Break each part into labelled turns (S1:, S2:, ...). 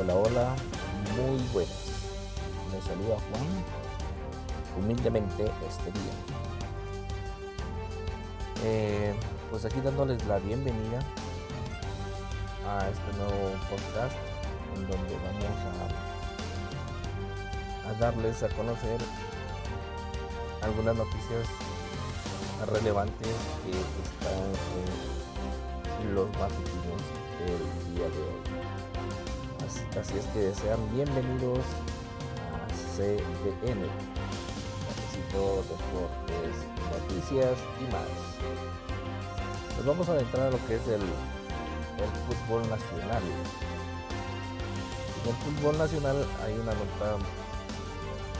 S1: Hola, hola, muy buenas. Me saluda Juan, humildemente este día. Eh, pues aquí dándoles la bienvenida a este nuevo podcast en donde vamos a, a darles a conocer algunas noticias relevantes que están en los matutinos del día de hoy. Así, es que sean bienvenidos a CDN, Necesito Deportes, Noticias y más. Nos vamos a adentrar a lo que es el, fútbol nacional. En el fútbol nacional hay una nota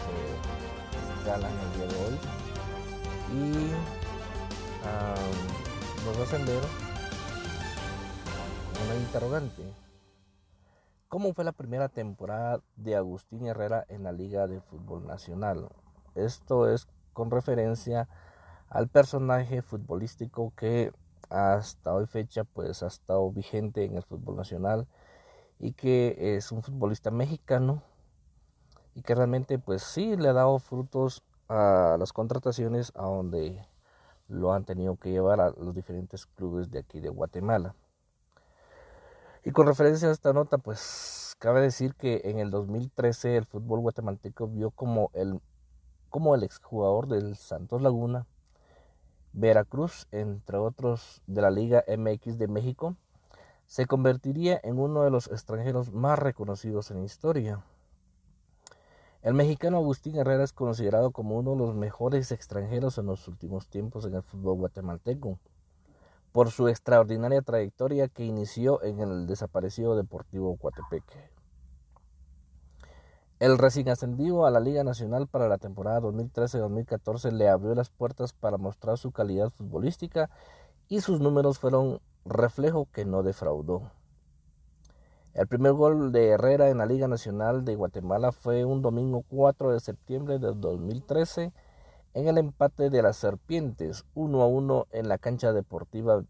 S1: que ganan el día de hoy y nos hacen ver una interrogante. ¿Cómo fue la primera temporada de Agustín Herrera en la Liga de Fútbol Nacional? Esto es con referencia al personaje futbolístico que hasta hoy fecha pues ha estado vigente en el fútbol nacional y que es un futbolista mexicano y que realmente pues sí le ha dado frutos a las contrataciones a donde lo han tenido que llevar a los diferentes clubes de aquí de Guatemala. Y con referencia a esta nota, pues cabe decir que en el 2013 el fútbol guatemalteco vio como el, como el exjugador del Santos Laguna, Veracruz, entre otros de la Liga MX de México, se convertiría en uno de los extranjeros más reconocidos en historia. El mexicano Agustín Herrera es considerado como uno de los mejores extranjeros en los últimos tiempos en el fútbol guatemalteco, por su extraordinaria trayectoria que inició en el desaparecido Deportivo Coatepeque. El recién ascendido a la Liga Nacional para la temporada 2013-2014 le abrió las puertas para mostrar su calidad futbolística y sus números fueron reflejo que no defraudó. El primer gol de Herrera en la Liga Nacional de Guatemala fue un domingo 4 de septiembre de 2013 en el empate de las Serpientes 1 a 1 en la cancha deportiva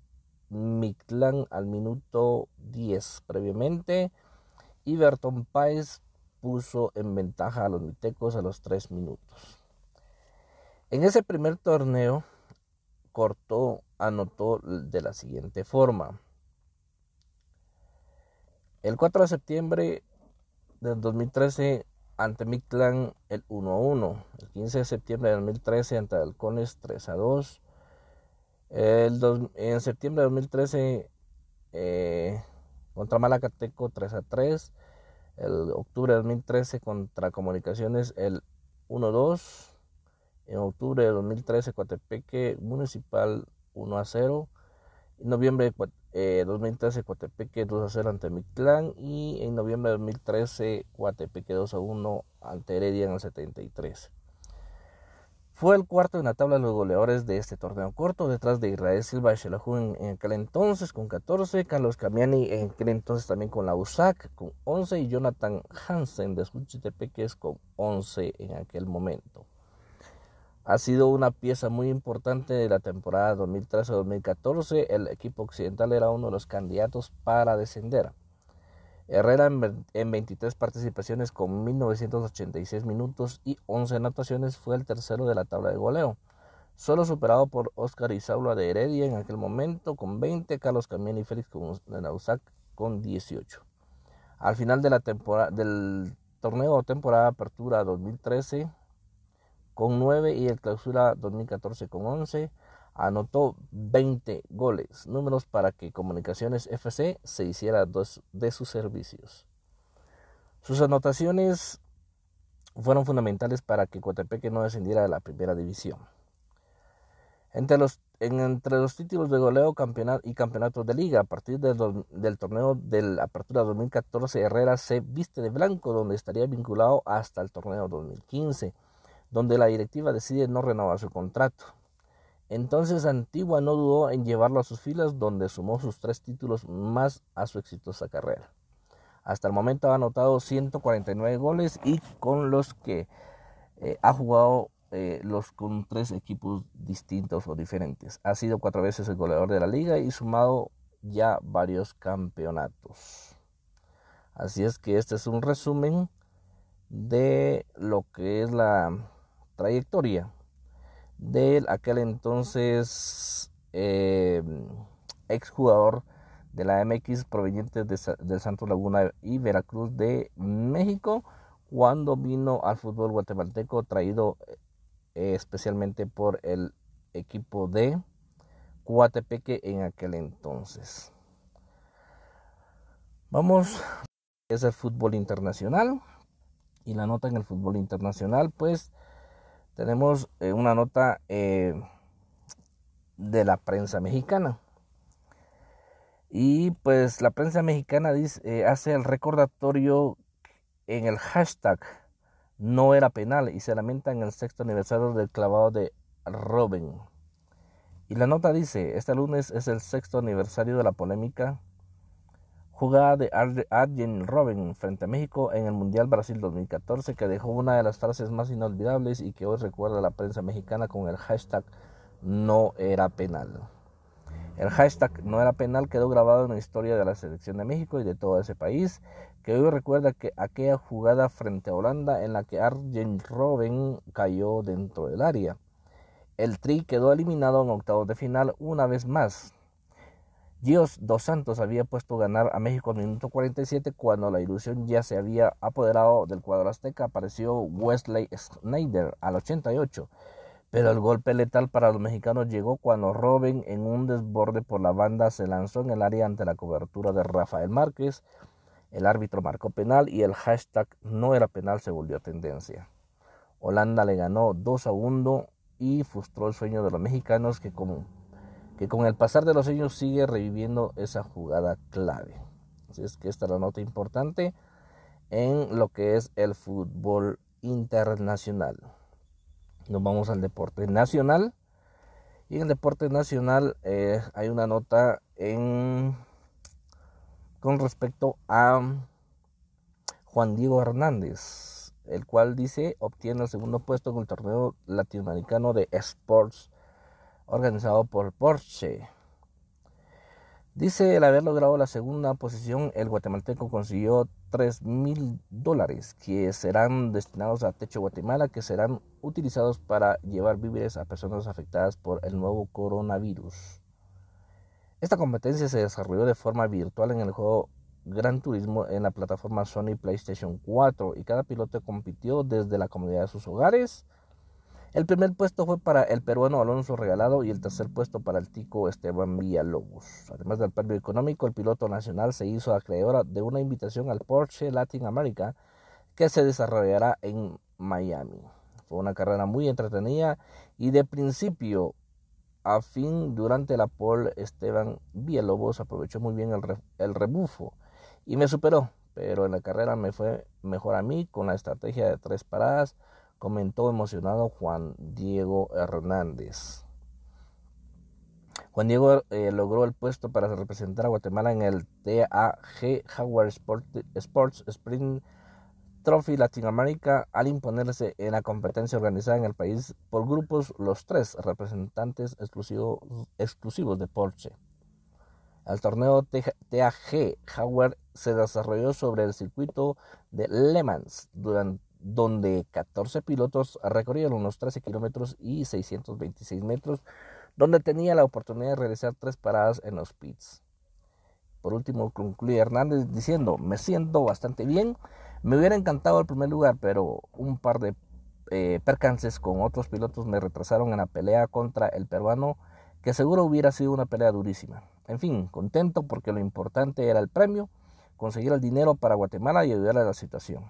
S1: Mictlán al minuto 10. Previamente, Iberton Páez puso en ventaja a los mitecos a los 3 minutos. En ese primer torneo, Cortó anotó de la siguiente forma. El 4 de septiembre del 2013 ante Mictlán el 1 a 1. El 15 de septiembre de 2013 ante Halcones 3 a 2. El en septiembre de 2013 eh, contra Malacateco 3 a 3. El octubre de 2013 contra Comunicaciones el 1 a 2. En octubre de 2013 Coatepeque Municipal 1 a 0. En noviembre de 2013 Coatepeque 2 a 0 ante Mictlán y en noviembre de 2013 Coatepeque 2 a 1 ante Heredia en el 73. Fue el cuarto en la tabla de los goleadores de este torneo corto, detrás de Israel Silva Xelajú en, en, aquel entonces con 14, Carlos Camiani en aquel entonces también con la USAC con 11 y Jonathan Hansen de Suchitepeques con 11 en aquel momento ha sido una pieza muy importante de la temporada 2013-2014. El equipo occidental era uno de los candidatos para descender. Herrera en 23 participaciones con 1986 minutos y 11 anotaciones fue el tercero de la tabla de goleo, solo superado por Oscar Isaula de Heredia en aquel momento con 20, Carlos Camien y Félix Nausac con 18. Al final de la temporada, del torneo o temporada apertura 2013, con 9 y el clausura 2014 con 11. Anotó 20 goles, números para que Comunicaciones FC se hiciera dos de sus servicios. Sus anotaciones fueron fundamentales para que Coatepeque no descendiera a la primera división. Entre los, entre los títulos de goleo campeonato y campeonatos de liga, a partir del, del torneo de la Apertura 2014, Herrera se viste de blanco, donde estaría vinculado hasta el torneo 2015 donde la directiva decide no renovar su contrato. Entonces Antigua no dudó en llevarlo a sus filas, donde sumó sus tres títulos más a su exitosa carrera. Hasta el momento ha anotado 149 goles y con los que eh, ha jugado eh, los con tres equipos distintos o diferentes. Ha sido cuatro veces el goleador de la liga y sumado ya varios campeonatos. Así es que este es un resumen de lo que es la trayectoria de aquel entonces eh, exjugador de la MX proveniente de, de Santos Laguna y Veracruz de México cuando vino al fútbol guatemalteco traído eh, especialmente por el equipo de Coatepeque en aquel entonces. Vamos, es el fútbol internacional y la nota en el fútbol internacional pues tenemos eh, una nota eh, de la prensa mexicana. Y pues la prensa mexicana eh, hace el recordatorio en el hashtag no era penal y se lamenta en el sexto aniversario del clavado de Robin. Y la nota dice, este lunes es el sexto aniversario de la polémica jugada de Arjen Robin frente a México en el Mundial Brasil 2014 que dejó una de las frases más inolvidables y que hoy recuerda la prensa mexicana con el hashtag no era penal. El hashtag no era penal quedó grabado en la historia de la selección de México y de todo ese país, que hoy recuerda que aquella jugada frente a Holanda en la que Arjen Robben cayó dentro del área. El Tri quedó eliminado en octavos de final una vez más, Dios dos Santos había puesto ganar a México al minuto 47 cuando la ilusión ya se había apoderado del cuadro azteca. Apareció Wesley Snyder al 88. Pero el golpe letal para los mexicanos llegó cuando Robin en un desborde por la banda se lanzó en el área ante la cobertura de Rafael Márquez. El árbitro marcó penal y el hashtag no era penal se volvió tendencia. Holanda le ganó 2 a 1 y frustró el sueño de los mexicanos que como que con el pasar de los años sigue reviviendo esa jugada clave. Así es que esta es la nota importante en lo que es el fútbol internacional. Nos vamos al deporte nacional. Y en el deporte nacional eh, hay una nota con respecto a Juan Diego Hernández, el cual dice obtiene el segundo puesto en el torneo latinoamericano de Sports organizado por Porsche. Dice el haber logrado la segunda posición, el guatemalteco consiguió 3 mil dólares que serán destinados a Techo Guatemala, que serán utilizados para llevar víveres a personas afectadas por el nuevo coronavirus. Esta competencia se desarrolló de forma virtual en el juego Gran Turismo en la plataforma Sony PlayStation 4 y cada piloto compitió desde la comodidad de sus hogares el primer puesto fue para el peruano Alonso Regalado y el tercer puesto para el tico Esteban Villalobos. Además del premio económico, el piloto nacional se hizo acreedor de una invitación al Porsche Latin America que se desarrollará en Miami. Fue una carrera muy entretenida y de principio a fin durante la pole Esteban Villalobos aprovechó muy bien el, el rebufo y me superó, pero en la carrera me fue mejor a mí con la estrategia de tres paradas comentó emocionado Juan Diego Hernández. Juan Diego eh, logró el puesto para representar a Guatemala en el TAG Howard Sports Sprint Trophy Latinoamérica al imponerse en la competencia organizada en el país por grupos los tres representantes exclusivos, de Porsche. El torneo TAG Howard se desarrolló sobre el circuito de Le Mans durante donde 14 pilotos recorrieron los 13 kilómetros y 626 metros, donde tenía la oportunidad de realizar tres paradas en los pits. Por último, concluye Hernández diciendo, me siento bastante bien, me hubiera encantado el primer lugar, pero un par de eh, percances con otros pilotos me retrasaron en la pelea contra el peruano, que seguro hubiera sido una pelea durísima. En fin, contento porque lo importante era el premio, conseguir el dinero para Guatemala y ayudar a la situación.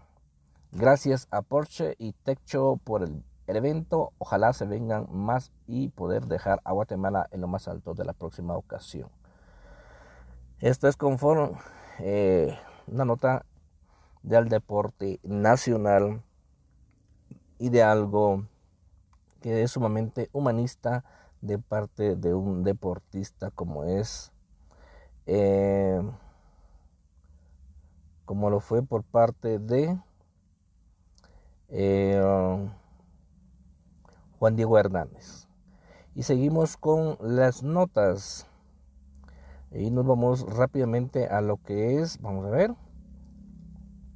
S1: Gracias a Porsche y Techo por el, evento. Ojalá se vengan más y poder dejar a Guatemala en lo más alto de la próxima ocasión. Esto es conforme eh, una nota del deporte nacional y de algo que es sumamente humanista de parte de un deportista como es eh, como lo fue por parte de eh, Juan Diego Hernández. Y seguimos con las notas. Y nos vamos rápidamente a lo que es, vamos a ver,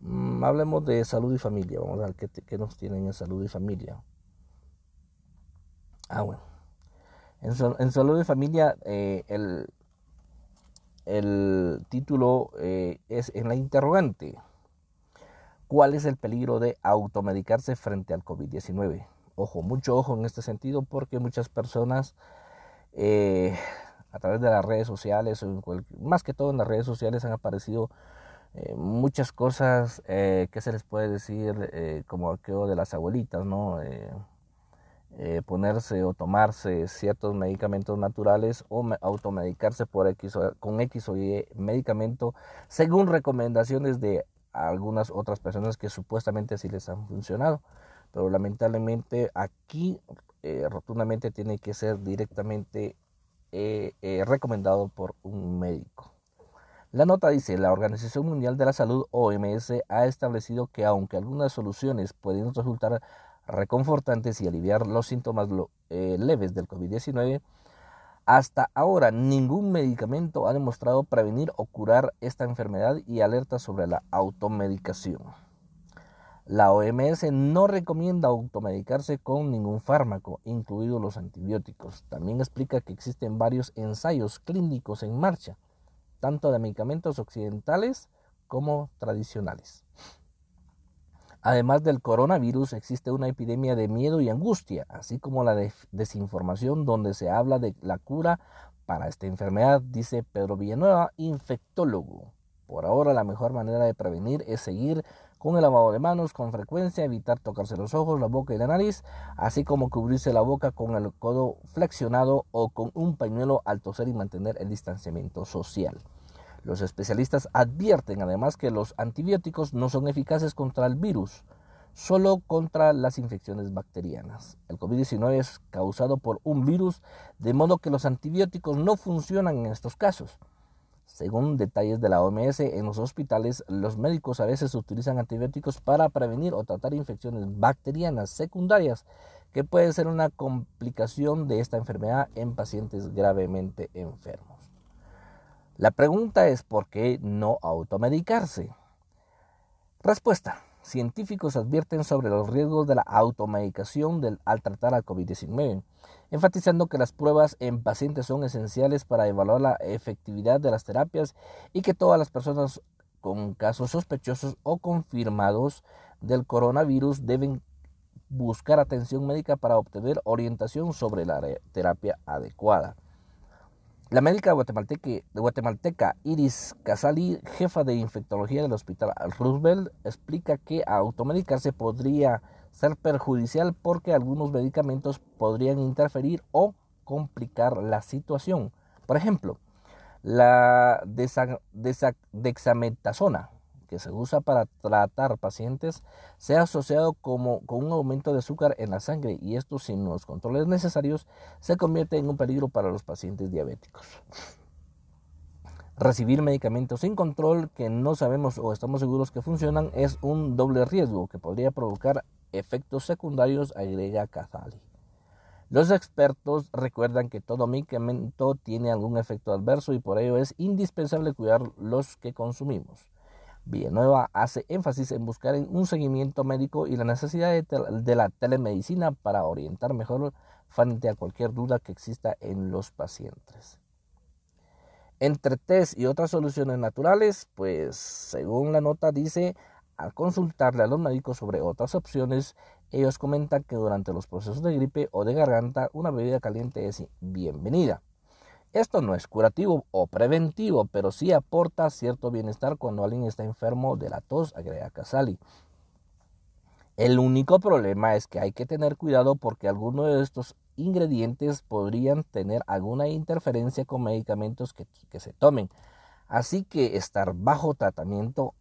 S1: Mm, hablemos de salud y familia. Vamos a ver qué, nos tienen en salud y familia. Ah, bueno. En, salud y familia, eh, el, el, título eh, es en la interrogante. ¿Cuál es el peligro de automedicarse frente al COVID-19? Ojo, mucho ojo en este sentido porque muchas personas eh, a través de las redes sociales, o más que todo en las redes sociales han aparecido eh, muchas cosas eh, que se les puede decir como aquello de las abuelitas, ¿no? ponerse o tomarse ciertos medicamentos naturales o automedicarse por X con X o Y medicamento según recomendaciones de algunas otras personas que supuestamente sí les han funcionado. Pero lamentablemente aquí rotundamente tiene que ser directamente recomendado por un médico. La nota dice, la Organización Mundial de la Salud, OMS, ha establecido que aunque algunas soluciones pueden resultar reconfortantes y aliviar los síntomas eh, leves del COVID-19, hasta ahora ningún medicamento ha demostrado prevenir o curar esta enfermedad y alerta sobre la automedicación. La OMS no recomienda automedicarse con ningún fármaco, incluidos los antibióticos. También explica que existen varios ensayos clínicos en marcha tanto de medicamentos occidentales como tradicionales. Además del coronavirus, existe una epidemia de miedo y angustia, así como la desinformación donde se habla de la cura para esta enfermedad, dice Pedro Villanueva, infectólogo. Por ahora la mejor manera de prevenir es seguir con el lavado de manos con frecuencia, evitar tocarse los ojos, la boca y la nariz, así como cubrirse la boca con el codo flexionado o con un pañuelo al toser y mantener el distanciamiento social. Los especialistas advierten además que los antibióticos no son eficaces contra el virus, solo contra las infecciones bacterianas. El COVID-19 es causado por un virus, de modo que los antibióticos no funcionan en estos casos. Según detalles de la OMS, en los hospitales los médicos a veces utilizan antibióticos para prevenir o tratar infecciones bacterianas secundarias que pueden ser una complicación de esta enfermedad en pacientes gravemente enfermos. La pregunta es ¿por qué no automedicarse? Respuesta. Científicos advierten sobre los riesgos de la automedicación al tratar al COVID-19, enfatizando que las pruebas en pacientes son esenciales para evaluar la efectividad de las terapias y que todas las personas con casos sospechosos o confirmados del coronavirus deben buscar atención médica para obtener orientación sobre la terapia adecuada. La médica guatemalteca, Iris Casali, jefa de infectología del Hospital Roosevelt, explica que automedicarse podría ser perjudicial porque algunos medicamentos podrían interferir o complicar la situación. Por ejemplo, la dexametasona, que se usa para tratar pacientes se ha asociado como, con un aumento de azúcar en la sangre y esto sin los controles necesarios se convierte en un peligro para los pacientes diabéticos. Recibir medicamentos sin control que no sabemos o estamos seguros que funcionan es un doble riesgo que podría provocar efectos secundarios, agrega Casali. Los expertos recuerdan que todo medicamento tiene algún efecto adverso y por ello es indispensable cuidar los que consumimos. Villanueva hace énfasis en buscar un seguimiento médico y la necesidad de, la telemedicina para orientar mejor frente a cualquier duda que exista en los pacientes. Entre test y otras soluciones naturales, pues según la nota dice, al consultarle a los médicos sobre otras opciones, ellos comentan que durante los procesos de gripe o de garganta una bebida caliente es bienvenida. Esto no es curativo o preventivo, pero sí aporta cierto bienestar cuando alguien está enfermo de la tos, agrega Casali. El único problema es que hay que tener cuidado porque algunos de estos ingredientes podrían tener alguna interferencia con medicamentos que, que se tomen. Así que estar bajo tratamiento,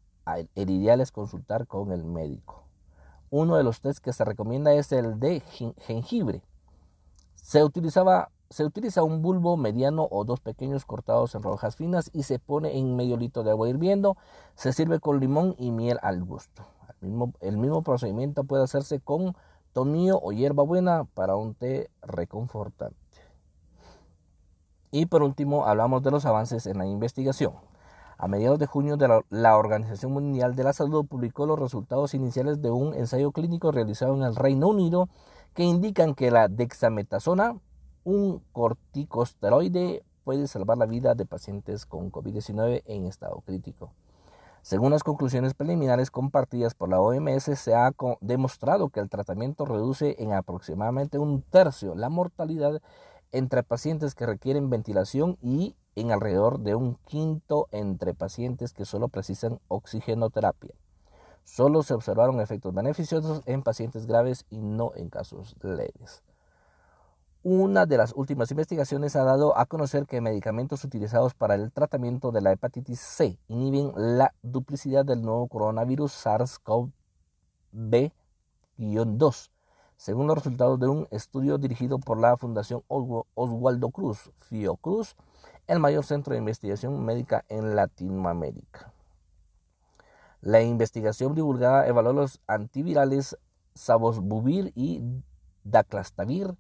S1: el ideal es consultar con el médico. Uno de los test que se recomienda es el de jengibre. Se utilizaba se utiliza un bulbo mediano o dos pequeños cortados en rojas finas y se pone en medio litro de agua hirviendo. Se sirve con limón y miel al gusto. El mismo, procedimiento puede hacerse con tomillo o hierbabuena para un té reconfortante. Y por último, hablamos de los avances en la investigación. A mediados de junio, la Organización Mundial de la Salud publicó los resultados iniciales de un ensayo clínico realizado en el Reino Unido que indican que la dexametasona, un corticosteroide, puede salvar la vida de pacientes con COVID-19 en estado crítico. Según las conclusiones preliminares compartidas por la OMS, se ha demostrado que el tratamiento reduce en aproximadamente un tercio la mortalidad entre pacientes que requieren ventilación y en alrededor de un quinto entre pacientes que solo precisan oxigenoterapia. Solo se observaron efectos beneficiosos en pacientes graves y no en casos leves. Una de las últimas investigaciones ha dado a conocer que medicamentos utilizados para el tratamiento de la hepatitis C inhiben la duplicidad del nuevo coronavirus SARS-CoV-2, según los resultados de un estudio dirigido por la Fundación Oswaldo Cruz, Fiocruz, el mayor centro de investigación médica en Latinoamérica. La investigación divulgada evaluó los antivirales Sabosbuvir y Daclastavir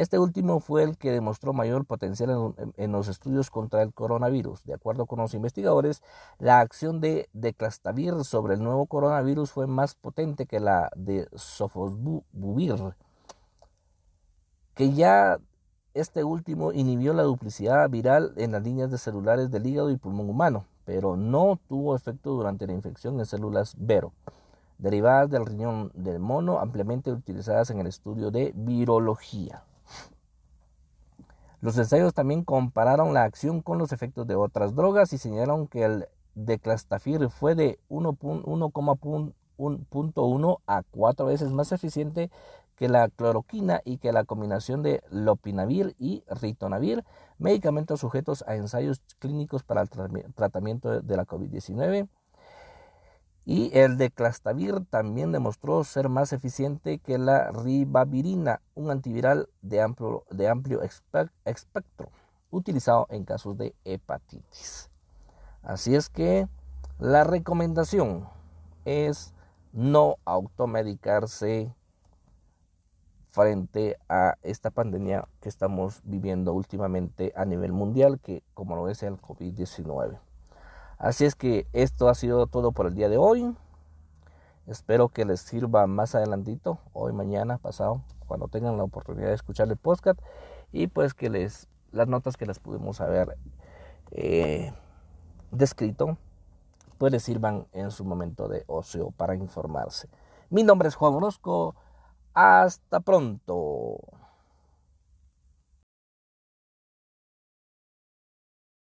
S1: este último fue el que demostró mayor potencial en, los estudios contra el coronavirus. De acuerdo con los investigadores, la acción de declastavir sobre el nuevo coronavirus fue más potente que la de sofosbuvir, que ya este último inhibió la duplicidad viral en las líneas de celulares del hígado y pulmón humano, pero no tuvo efecto durante la infección en células Vero, derivadas del riñón del mono, ampliamente utilizadas en el estudio de virología. Los ensayos también compararon la acción con los efectos de otras drogas y señalaron que el declastafir fue de 1.1 a 4 veces más eficiente que la cloroquina y que la combinación de lopinavir y ritonavir, medicamentos sujetos a ensayos clínicos para el tratamiento de la COVID-19. Y el de Clastavir también demostró ser más eficiente que la ribavirina, un antiviral de amplio, de amplio espectro, utilizado en casos de hepatitis. Así es que la recomendación es no automedicarse frente a esta pandemia que estamos viviendo últimamente a nivel mundial, que como lo es el COVID-19. Así es que esto ha sido todo por el día de hoy. Espero que les sirva más adelantito, hoy, mañana, pasado, cuando tengan la oportunidad de escuchar el podcast y pues que les las notas que les pudimos haber eh, descrito pues les sirvan en su momento de ocio para informarse. Mi nombre es Juan Orozco. Hasta pronto.